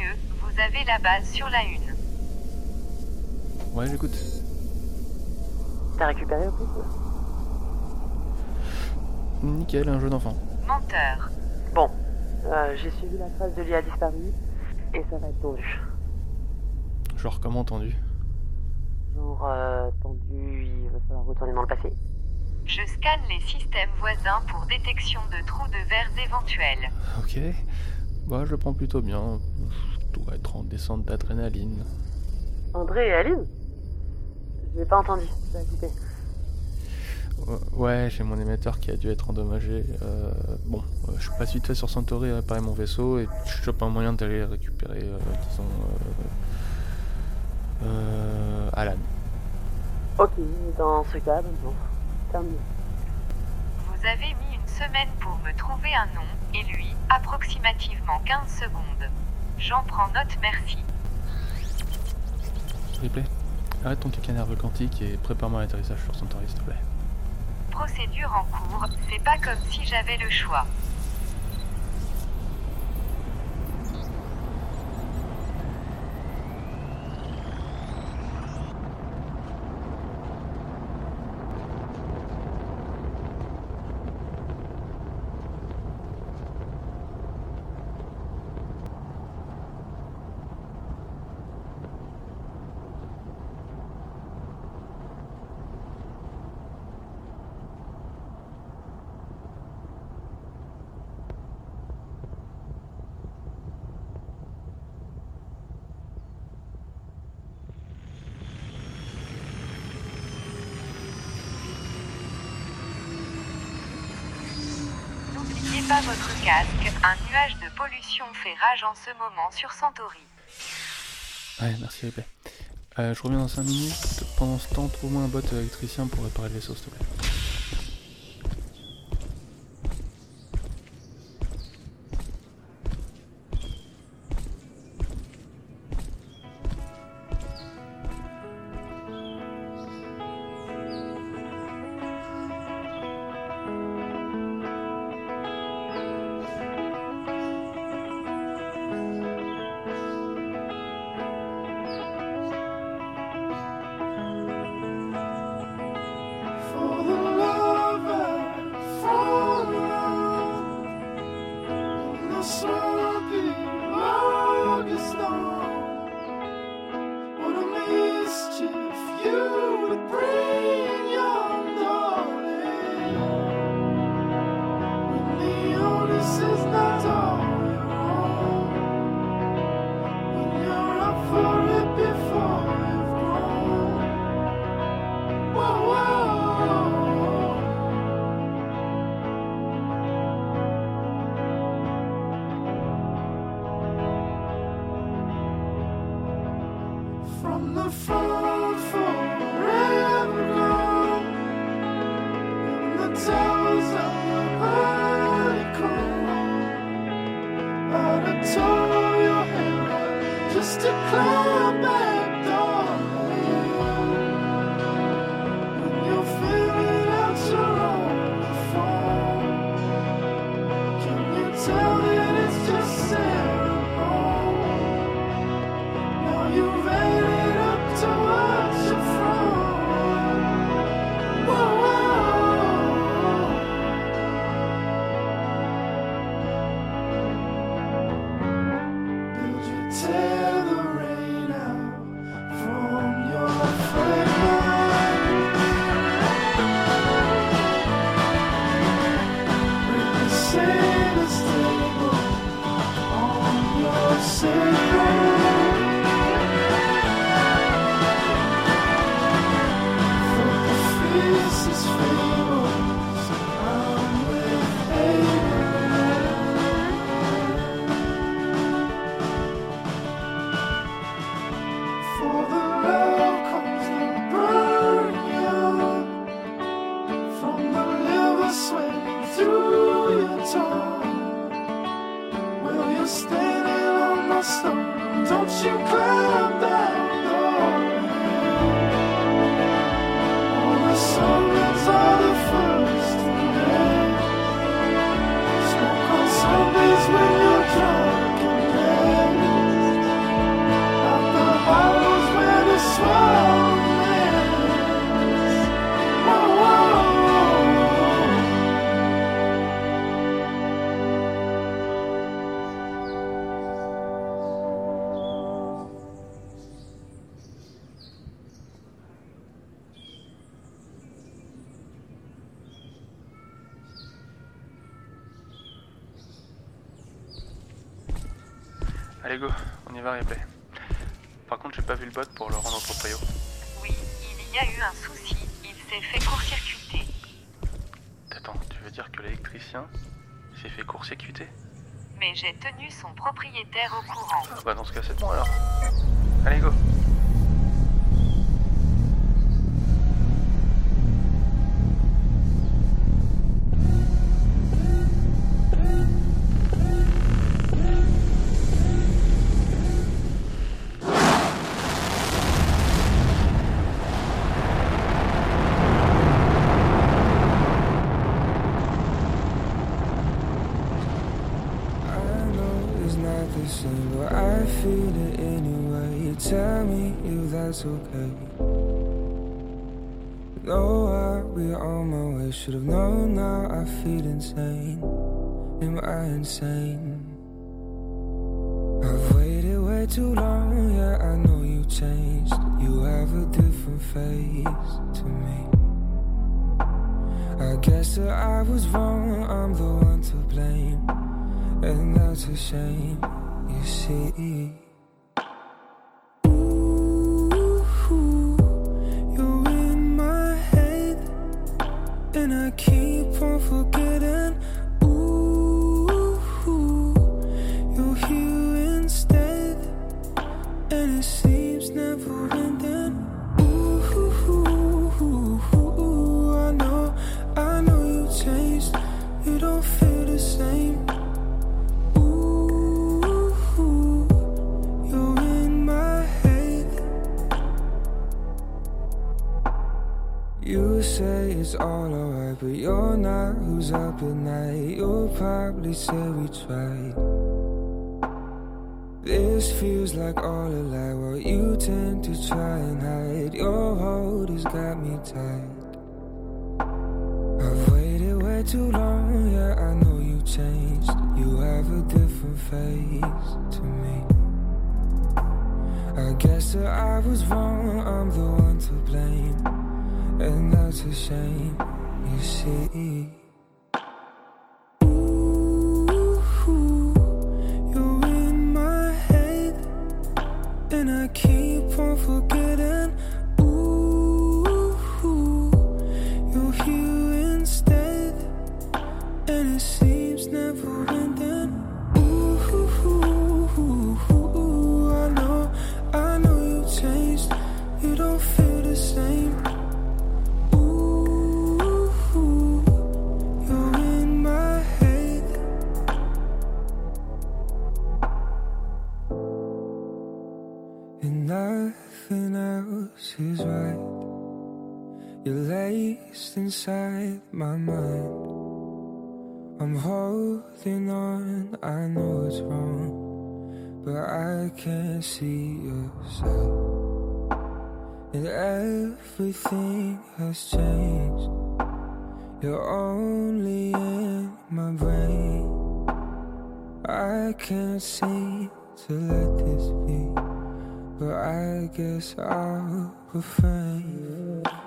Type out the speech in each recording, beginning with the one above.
Vous avez la base sur la une. Ouais, j'écoute. T'as récupéré le truc Nickel, un jeu d'enfant. Menteur. Bon, euh, j'ai suivi la trace de l'IA disparu et ça va être tendu. Genre, comment entendu Genre, euh, tendu, il va falloir retourner dans le passé. Je scanne les systèmes voisins pour détection de trous de verre éventuels. Ok. Bah, je le prends plutôt bien. Je dois être en descente d'adrénaline. André et Aline? J'ai pas entendu, ça a coupé. Ouais, j'ai mon émetteur qui a dû être endommagé. Euh, bon, euh, je passe vite fait sur Centauri à réparer mon vaisseau et je chope un moyen d'aller récupérer, euh, disons, euh, euh, Alan. Ok, dans ce cas, maintenant, terminé. Vous avez mis une semaine pour me trouver un nom, et lui, approximativement 15 secondes. J'en prends note, merci. Replay, arrête ton caca nerveux quantique et prépare-moi l'atterrissage sur Centauri, s'il te plaît. Procédure en cours, c'est pas comme si j'avais le choix. Pas votre casque, un nuage de pollution fait rage en ce moment sur Centauri. Ouais, merci Replay. Euh, je reviens dans 5 minutes. Pendant ce temps, trouve-moi un bot électricien pour réparer le vaisseau, s'il te plaît. Out Allez go, on y va replay. Par contre j'ai pas vu le bot pour le rendre au proprio. Oui, il y a eu un souci. Il s'est fait court-circuiter. Attends, tu veux dire que l'électricien s'est fait court-circuiter? Mais j'ai tenu son propriétaire au courant. Ah bah dans ce cas c'est bon alors. Allez go not but I feel it anyway. You tell me if that's okay. No, I'll be on my way. Should have known now. I feel insane. Am I insane? I've waited way too long. Yeah, I know you changed. You have a different face to me. I guess that I was wrong. I'm the one to blame. And that's a shame, you see. You say it's all alright, but you're not. Who's up at night? You'll probably say we tried. This feels like all a lie. While you tend to try and hide, your hold has got me tight. I've waited way too long, yeah, I know you changed. You have a different face to me. I guess that I was wrong, I'm the one to blame. And that's a shame, you see. Inside my mind. I'm holding on, I know it's wrong, but I can't see yourself. And everything has changed. You're only in my brain. I can't seem to let this be, but I guess I'll refrain.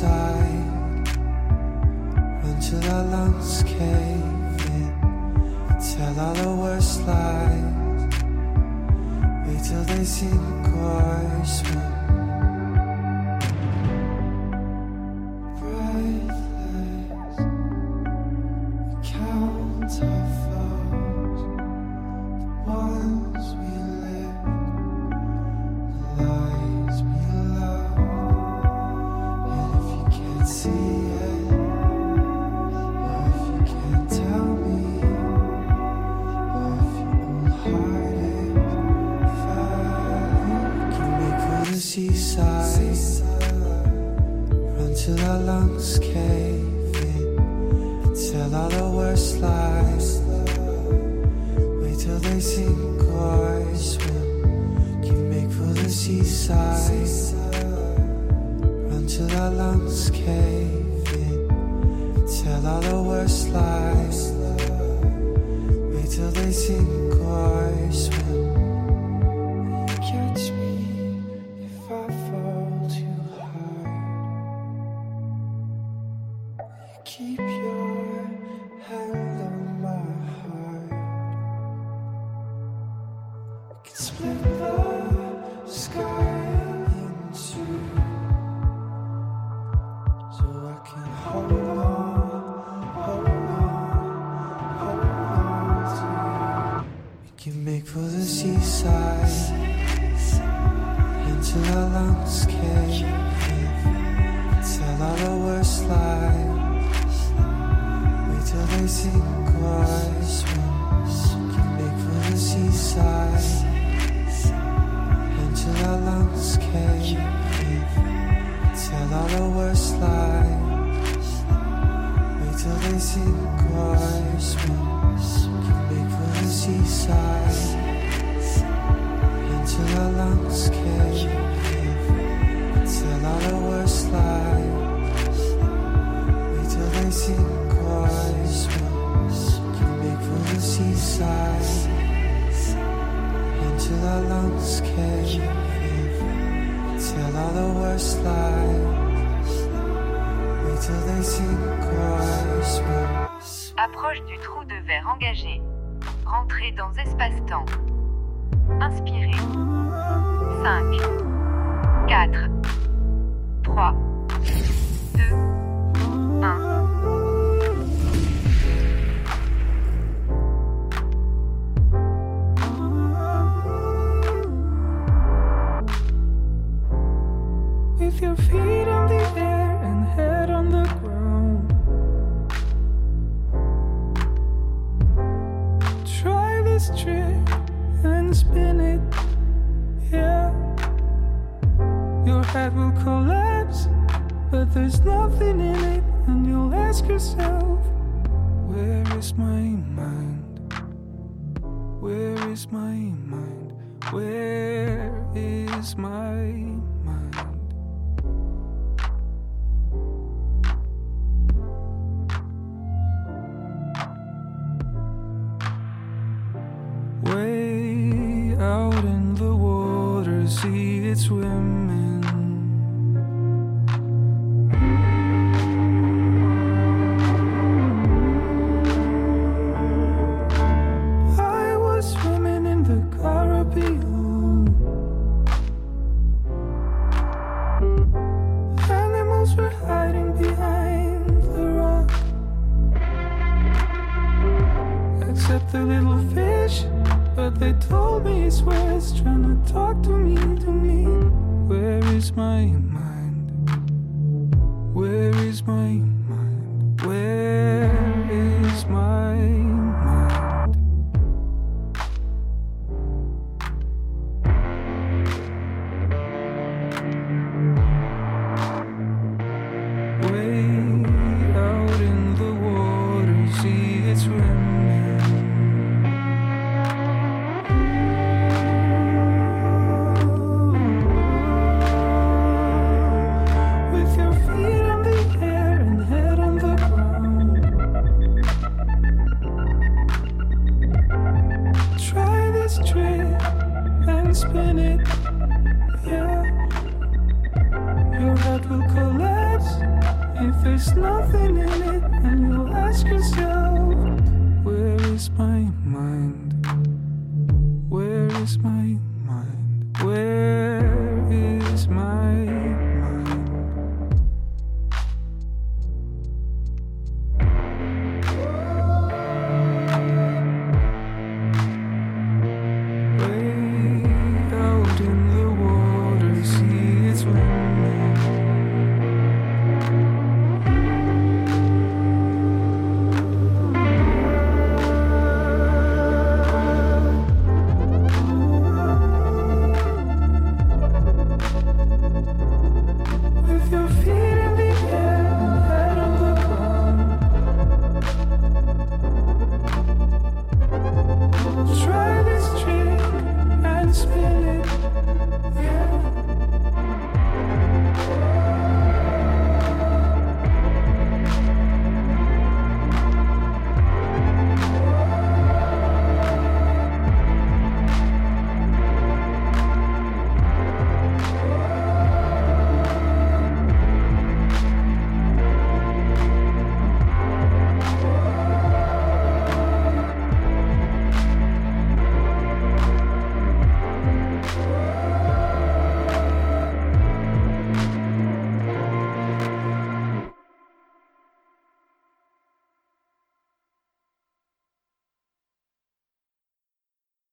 Seaside. Run till our lungs cave in. Tell all the worst lies. Wait till they sink or swim. Seaside. Run till our lungs cave in. Tell all the worst lies. Wait till they sink or swim. Can make for the seaside. Run till our lungs cave lungs cave. Tell all the worst lies. Wait till they or swim. Can make for the seaside until our lungs cave. Tell all the worst lies. Wait till they or swim. Can make for the seaside until our lungs cave in. Tell all the worst lies. Wait till they or swim. Can make for the seaside until our lungs cave. Tell all the worst lies. Wait till they sink or swim. Approche du trou de verre engagé. Rentrez dans espace-temps. Inspirez. 5, 4, 话。Is my mind? Where is my mind? Trying to talk to me, to me. Where is my mind? There's nothing in it, and you'll ask yourself, Where is my mind? Where is my mind?